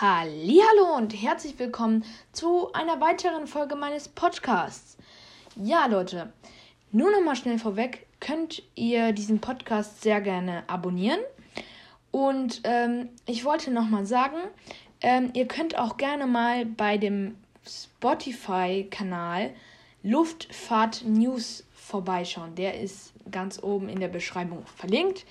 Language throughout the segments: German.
Hallo und herzlich willkommen zu einer weiteren Folge meines Podcasts. Ja, Leute, nur noch mal schnell vorweg, könnt ihr diesen Podcast sehr gerne abonnieren. Und ähm, ich wollte noch mal sagen, ähm, ihr könnt auch gerne mal bei dem Spotify-Kanal Luftfahrt News vorbeischauen. Der ist ganz oben in der Beschreibung verlinkt.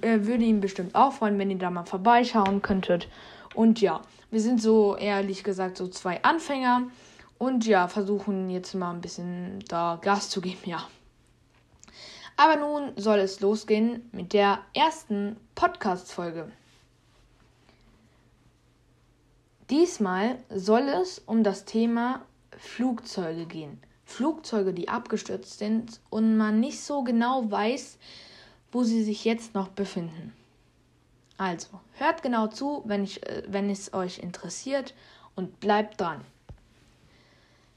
Äh, würde ihn bestimmt auch freuen, wenn ihr da mal vorbeischauen könntet. Und ja, wir sind so ehrlich gesagt so zwei Anfänger und ja, versuchen jetzt mal ein bisschen da Gas zu geben, ja. Aber nun soll es losgehen mit der ersten Podcast-Folge. Diesmal soll es um das Thema Flugzeuge gehen. Flugzeuge, die abgestürzt sind und man nicht so genau weiß, wo sie sich jetzt noch befinden. Also, hört genau zu, wenn, ich, äh, wenn es euch interessiert und bleibt dran.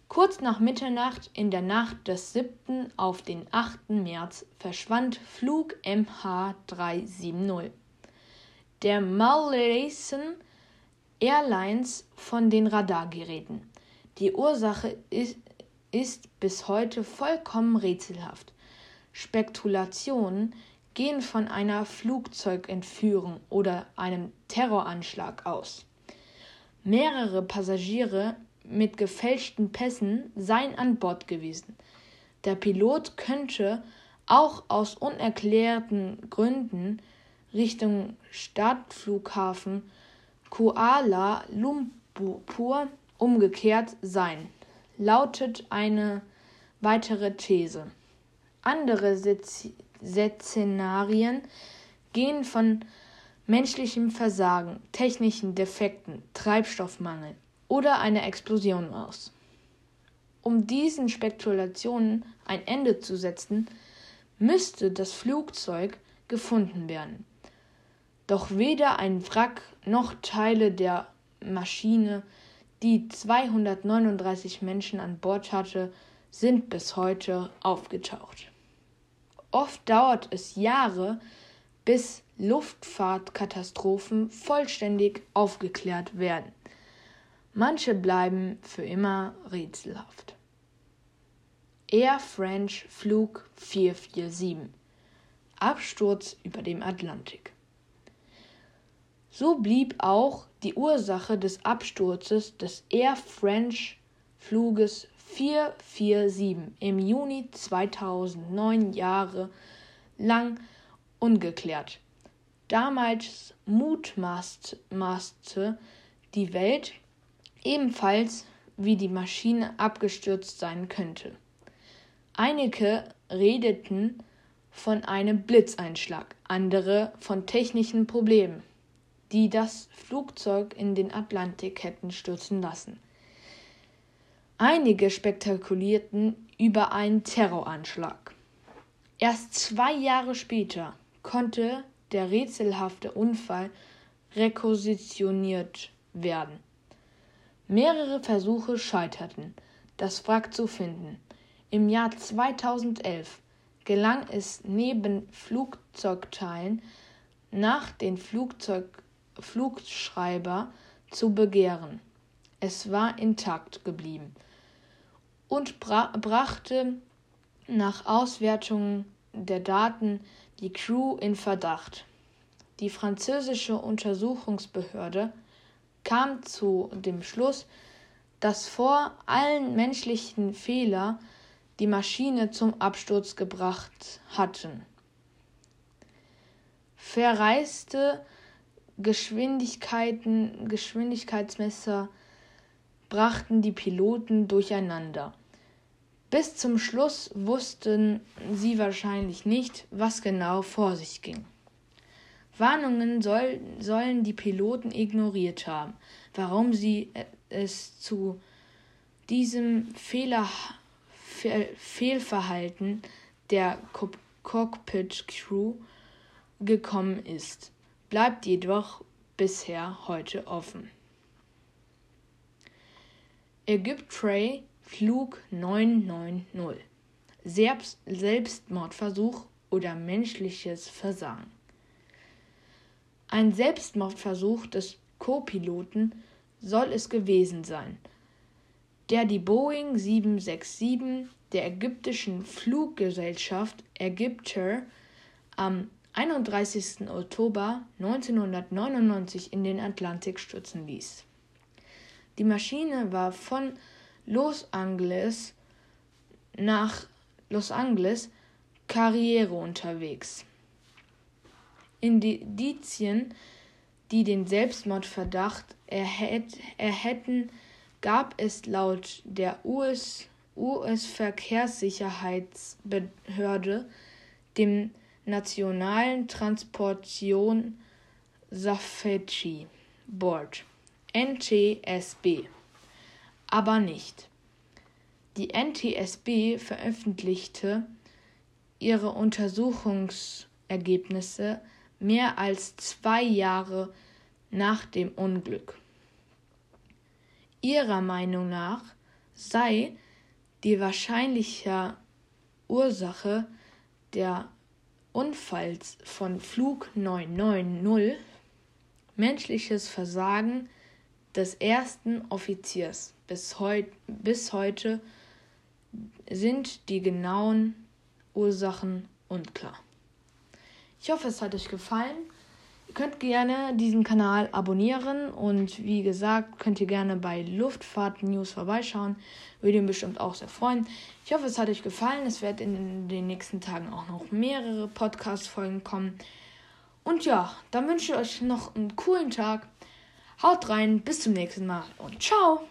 Kurz nach Mitternacht in der Nacht des 7. auf den 8. März verschwand Flug MH370 der Malaysian Airlines von den Radargeräten. Die Ursache ist, ist bis heute vollkommen rätselhaft. Spekulationen gehen von einer Flugzeugentführung oder einem Terroranschlag aus. Mehrere Passagiere mit gefälschten Pässen seien an Bord gewesen. Der Pilot könnte auch aus unerklärten Gründen Richtung Stadtflughafen Kuala Lumpur umgekehrt sein, lautet eine weitere These. Andere Szenarien gehen von menschlichem Versagen, technischen Defekten, Treibstoffmangel oder einer Explosion aus. Um diesen Spekulationen ein Ende zu setzen, müsste das Flugzeug gefunden werden. Doch weder ein Wrack noch Teile der Maschine, die 239 Menschen an Bord hatte, sind bis heute aufgetaucht. Oft dauert es Jahre, bis Luftfahrtkatastrophen vollständig aufgeklärt werden. Manche bleiben für immer rätselhaft. Air French Flug 447 Absturz über dem Atlantik. So blieb auch die Ursache des Absturzes des Air French Fluges 447 im Juni 2009 Jahre lang ungeklärt. Damals mutmaßte die Welt ebenfalls, wie die Maschine abgestürzt sein könnte. Einige redeten von einem Blitzeinschlag, andere von technischen Problemen die das Flugzeug in den Atlantik hätten stürzen lassen. Einige spekulierte über einen Terroranschlag. Erst zwei Jahre später konnte der rätselhafte Unfall requisitioniert werden. Mehrere Versuche scheiterten, das Wrack zu finden. Im Jahr 2011 gelang es neben Flugzeugteilen nach den Flugzeug Flugschreiber zu begehren. Es war intakt geblieben und bra brachte nach Auswertung der Daten die Crew in Verdacht. Die französische Untersuchungsbehörde kam zu dem Schluss, dass vor allen menschlichen Fehler die Maschine zum Absturz gebracht hatten. Verreiste Geschwindigkeiten, Geschwindigkeitsmesser brachten die Piloten durcheinander. Bis zum Schluss wussten sie wahrscheinlich nicht, was genau vor sich ging. Warnungen soll, sollen die Piloten ignoriert haben. Warum sie es zu diesem Fehler, Fehlverhalten der Cockpit-Crew gekommen ist bleibt jedoch bisher heute offen. Ägyptray Flug 990 Selbst Selbstmordversuch oder menschliches Versagen. Ein Selbstmordversuch des Co-Piloten soll es gewesen sein, der die Boeing 767 der ägyptischen Fluggesellschaft Egypter am 31. Oktober 1999 in den Atlantik stürzen ließ. Die Maschine war von Los Angeles nach Los Angeles Karriere unterwegs. Indizien, die den Selbstmordverdacht erhätten, gab es laut der US, US-Verkehrssicherheitsbehörde, dem Nationalen Transportation Safety Board NTSB, aber nicht. Die NTSB veröffentlichte ihre Untersuchungsergebnisse mehr als zwei Jahre nach dem Unglück. Ihrer Meinung nach sei die wahrscheinliche Ursache der Unfalls von Flug 990 menschliches Versagen des ersten Offiziers. Bis, heut, bis heute sind die genauen Ursachen unklar. Ich hoffe, es hat euch gefallen. Ihr könnt gerne diesen Kanal abonnieren und wie gesagt, könnt ihr gerne bei Luftfahrt News vorbeischauen. Würde ihn bestimmt auch sehr freuen. Ich hoffe, es hat euch gefallen. Es wird in den nächsten Tagen auch noch mehrere Podcast-Folgen kommen. Und ja, dann wünsche ich euch noch einen coolen Tag. Haut rein, bis zum nächsten Mal und ciao!